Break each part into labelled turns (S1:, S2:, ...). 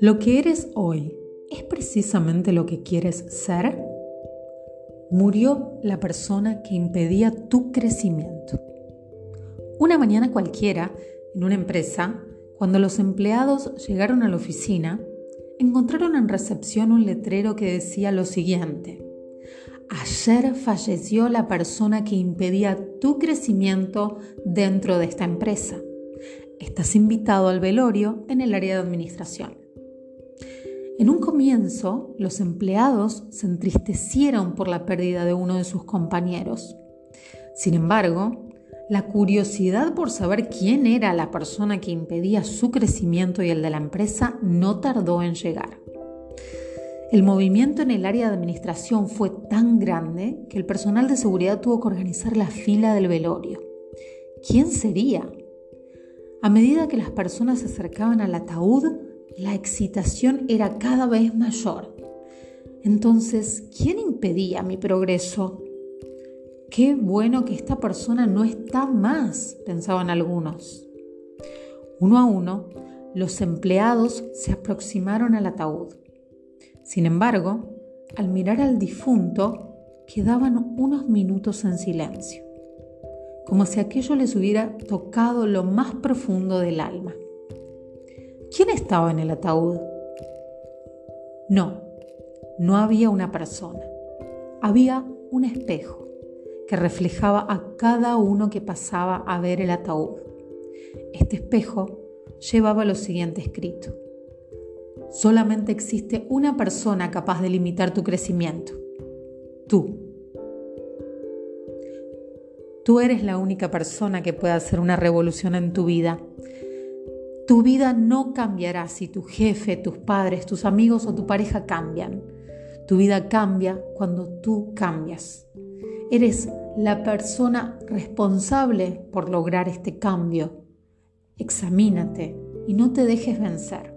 S1: ¿Lo que eres hoy es precisamente lo que quieres ser? Murió la persona que impedía tu crecimiento. Una mañana cualquiera, en una empresa, cuando los empleados llegaron a la oficina, encontraron en recepción un letrero que decía lo siguiente. Ayer falleció la persona que impedía tu crecimiento dentro de esta empresa. Estás invitado al velorio en el área de administración. En un comienzo, los empleados se entristecieron por la pérdida de uno de sus compañeros. Sin embargo, la curiosidad por saber quién era la persona que impedía su crecimiento y el de la empresa no tardó en llegar. El movimiento en el área de administración fue tan grande que el personal de seguridad tuvo que organizar la fila del velorio. ¿Quién sería? A medida que las personas se acercaban al ataúd, la excitación era cada vez mayor. Entonces, ¿quién impedía mi progreso? Qué bueno que esta persona no está más, pensaban algunos. Uno a uno, los empleados se aproximaron al ataúd. Sin embargo, al mirar al difunto, quedaban unos minutos en silencio, como si aquello les hubiera tocado lo más profundo del alma. ¿Quién estaba en el ataúd? No, no había una persona. Había un espejo que reflejaba a cada uno que pasaba a ver el ataúd. Este espejo llevaba lo siguiente escrito. Solamente existe una persona capaz de limitar tu crecimiento. Tú. Tú eres la única persona que puede hacer una revolución en tu vida tu vida no cambiará si tu jefe, tus padres, tus amigos o tu pareja cambian. Tu vida cambia cuando tú cambias. Eres la persona responsable por lograr este cambio. Examínate y no te dejes vencer.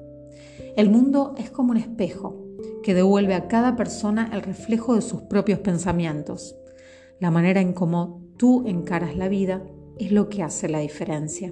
S1: El mundo es como un espejo que devuelve a cada persona el reflejo de sus propios pensamientos. La manera en cómo tú encaras la vida es lo que hace la diferencia.